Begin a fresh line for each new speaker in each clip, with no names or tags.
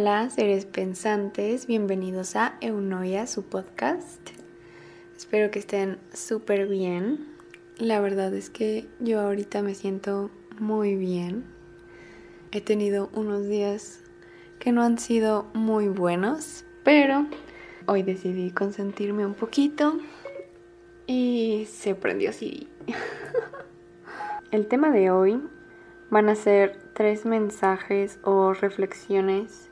Hola, seres pensantes, bienvenidos a Eunoia, su podcast. Espero que estén súper bien. La verdad es que yo ahorita me siento muy bien. He tenido unos días que no han sido muy buenos, pero hoy decidí consentirme un poquito y se prendió así. El tema de hoy van a ser tres mensajes o reflexiones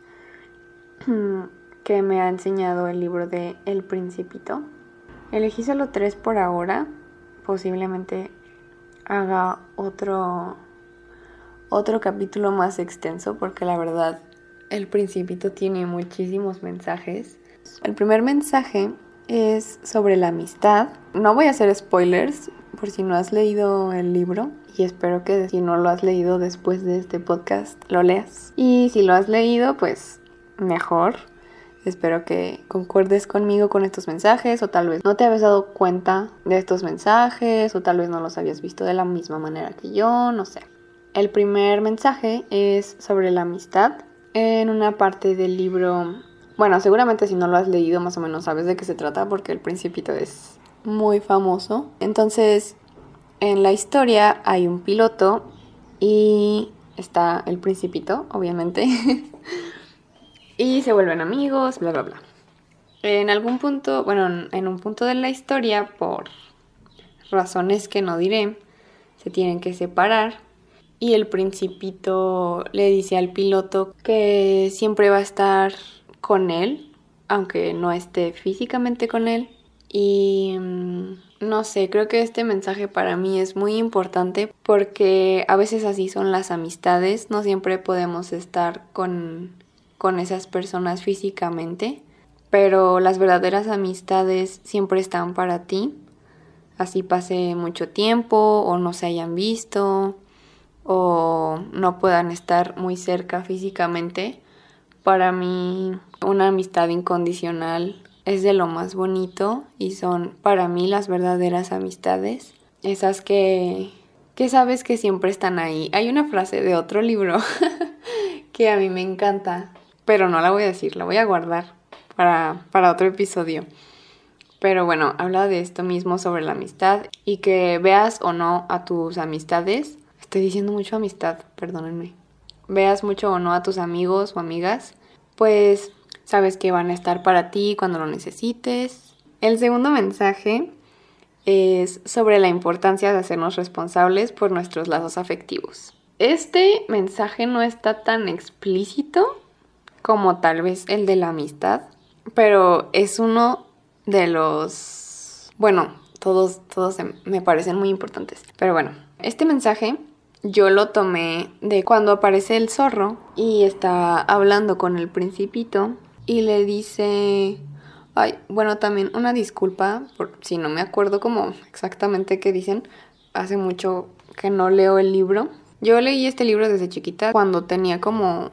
que me ha enseñado el libro de El Principito. Elegí solo tres por ahora. Posiblemente haga otro otro capítulo más extenso porque la verdad El Principito tiene muchísimos mensajes. El primer mensaje es sobre la amistad. No voy a hacer spoilers por si no has leído el libro y espero que si no lo has leído después de este podcast lo leas. Y si lo has leído, pues mejor. Espero que concuerdes conmigo con estos mensajes o tal vez no te habías dado cuenta de estos mensajes o tal vez no los habías visto de la misma manera que yo, no sé. El primer mensaje es sobre la amistad. En una parte del libro, bueno, seguramente si no lo has leído más o menos sabes de qué se trata porque el principito es muy famoso. Entonces, en la historia hay un piloto y está el principito, obviamente. y se vuelven amigos, bla, bla, bla. En algún punto, bueno, en un punto de la historia, por razones que no diré, se tienen que separar y el principito le dice al piloto que siempre va a estar con él, aunque no esté físicamente con él. Y mm, no sé, creo que este mensaje para mí es muy importante porque a veces así son las amistades, no siempre podemos estar con con esas personas físicamente, pero las verdaderas amistades siempre están para ti, así pase mucho tiempo o no se hayan visto o no puedan estar muy cerca físicamente. Para mí una amistad incondicional es de lo más bonito y son para mí las verdaderas amistades, esas que que sabes que siempre están ahí. Hay una frase de otro libro que a mí me encanta pero no la voy a decir, la voy a guardar para, para otro episodio. Pero bueno, habla de esto mismo sobre la amistad y que veas o no a tus amistades. Estoy diciendo mucho amistad, perdónenme. Veas mucho o no a tus amigos o amigas, pues sabes que van a estar para ti cuando lo necesites. El segundo mensaje es sobre la importancia de hacernos responsables por nuestros lazos afectivos. Este mensaje no está tan explícito, como tal vez el de la amistad, pero es uno de los, bueno, todos, todos me parecen muy importantes. Pero bueno, este mensaje yo lo tomé de cuando aparece el zorro y está hablando con el principito y le dice, ay, bueno, también una disculpa por si no me acuerdo como exactamente qué dicen, hace mucho que no leo el libro. Yo leí este libro desde chiquita cuando tenía como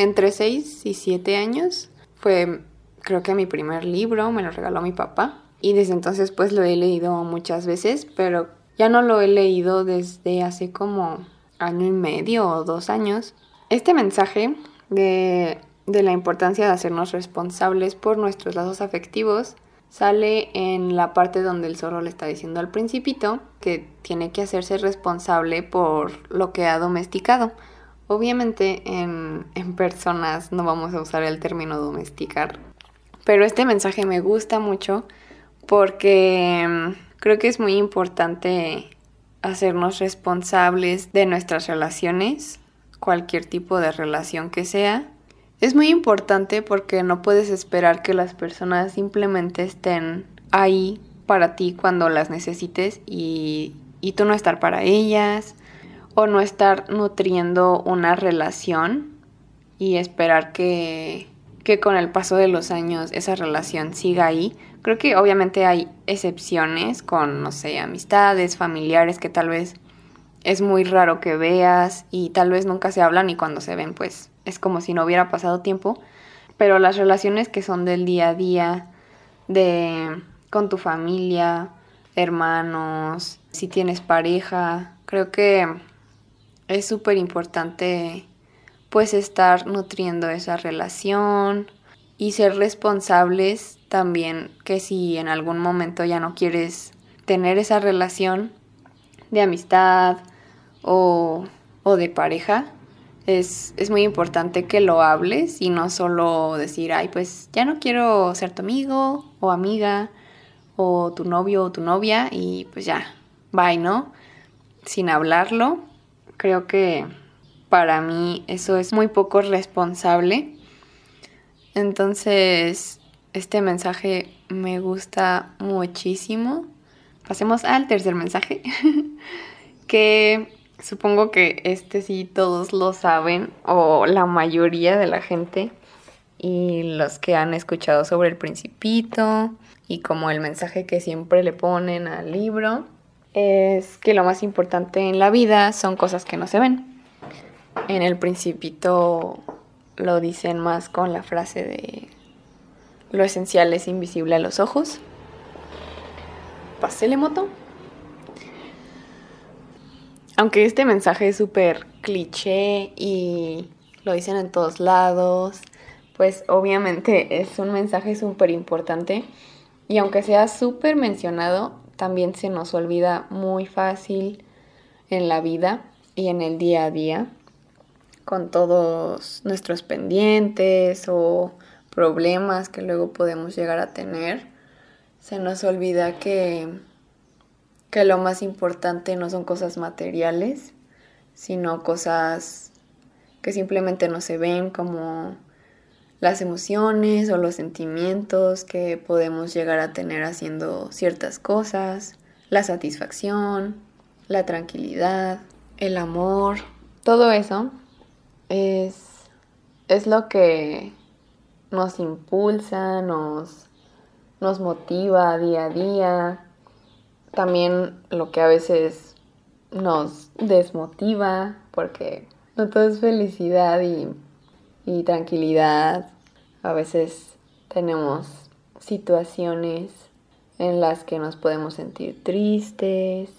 entre 6 y 7 años. Fue creo que mi primer libro, me lo regaló mi papá. Y desde entonces pues lo he leído muchas veces, pero ya no lo he leído desde hace como año y medio o dos años. Este mensaje de, de la importancia de hacernos responsables por nuestros lazos afectivos sale en la parte donde el zorro le está diciendo al principito que tiene que hacerse responsable por lo que ha domesticado. Obviamente en, personas no vamos a usar el término domesticar, pero este mensaje me gusta mucho porque mm, creo que es muy importante hacernos responsables de nuestras relaciones, cualquier tipo de relación que sea. Es muy importante porque no puedes esperar que las personas simplemente estén ahí para ti cuando las necesites y, y tú no estar para ellas o no estar nutriendo una relación y esperar que, que con el paso de los años esa relación siga ahí. Creo que obviamente hay excepciones con, no sé, amistades, familiares que tal vez es muy raro que veas y tal vez nunca se hablan y cuando se ven pues es como si no hubiera pasado tiempo. Pero las relaciones que son del día a día, de con tu familia, hermanos, si tienes pareja, creo que es súper importante pues estar nutriendo esa relación y ser responsables también que si en algún momento ya no quieres tener esa relación de amistad o, o de pareja, es, es, muy importante que lo hables y no solo decir, ay, pues ya no quiero ser tu amigo o amiga o tu novio o tu novia y pues ya, bye, ¿no? Sin hablarlo, creo que para mí eso es muy poco responsable. Entonces, este mensaje me gusta muchísimo. Pasemos al tercer mensaje, que supongo que este sí todos lo saben, o la mayoría de la gente, y los que han escuchado sobre el principito, y como el mensaje que siempre le ponen al libro, es que lo más importante en la vida son cosas que no se ven en el principito lo dicen más con la frase de lo esencial es invisible a los ojos. Pásele moto. Aunque este mensaje es súper cliché y lo dicen en todos lados, pues obviamente es un mensaje súper importante y aunque sea súper mencionado, también se nos olvida muy fácil en la vida y en el día a día con todos nuestros pendientes o problemas que luego podemos llegar a tener, se nos olvida que, que lo más importante no son cosas materiales, sino cosas que simplemente no se ven como las emociones o los sentimientos que podemos llegar a tener haciendo ciertas cosas, la satisfacción, la tranquilidad, el amor, todo eso es, es lo que nos impulsa, nos, nos motiva día a día. También lo que a veces nos desmotiva, porque no todo es felicidad y, y tranquilidad. A veces tenemos situaciones en las que nos podemos sentir tristes,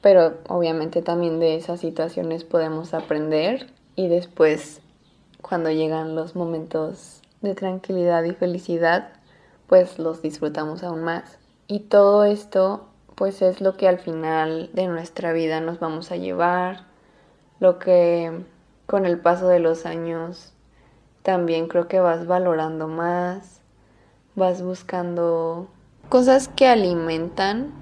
pero obviamente también de esas situaciones podemos aprender y después cuando llegan los momentos de tranquilidad y felicidad, pues los disfrutamos aún más. Y todo esto pues es lo que al final de nuestra vida nos vamos a llevar, lo que con el paso de los años también creo que vas valorando más, vas buscando cosas que alimentan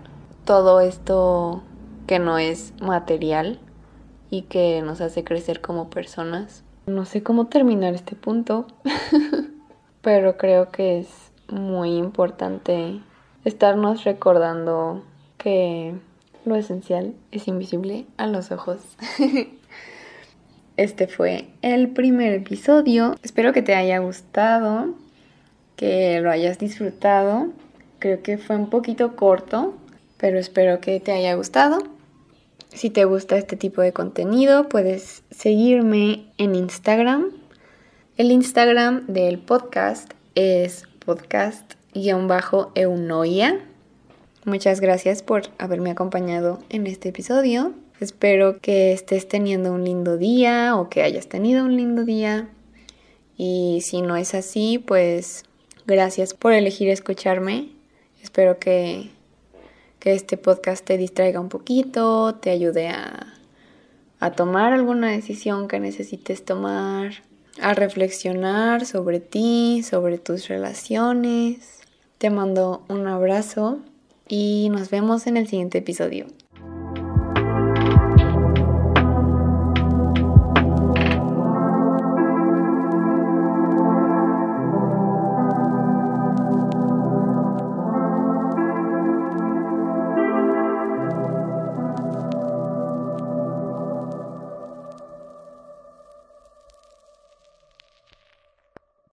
todo esto que no es material y que nos hace crecer como personas. No sé cómo terminar este punto, pero creo que es muy importante estarnos recordando que lo esencial es invisible a los ojos. Este fue el primer episodio. Espero que te haya gustado, que lo hayas disfrutado. Creo que fue un poquito corto, pero espero que te haya gustado. Si te gusta este tipo de contenido, puedes seguirme en Instagram. El Instagram del podcast es podcast-eunoia. Muchas gracias por haberme acompañado en este episodio. Espero que estés teniendo un lindo día o que hayas tenido un lindo día. Y si no es así, pues gracias por elegir escucharme. Espero que que este podcast te distraiga un poquito, te ayude a, a tomar alguna decisión que necesites tomar, a reflexionar sobre ti, sobre tus relaciones. Te mando un abrazo y nos vemos en el siguiente episodio.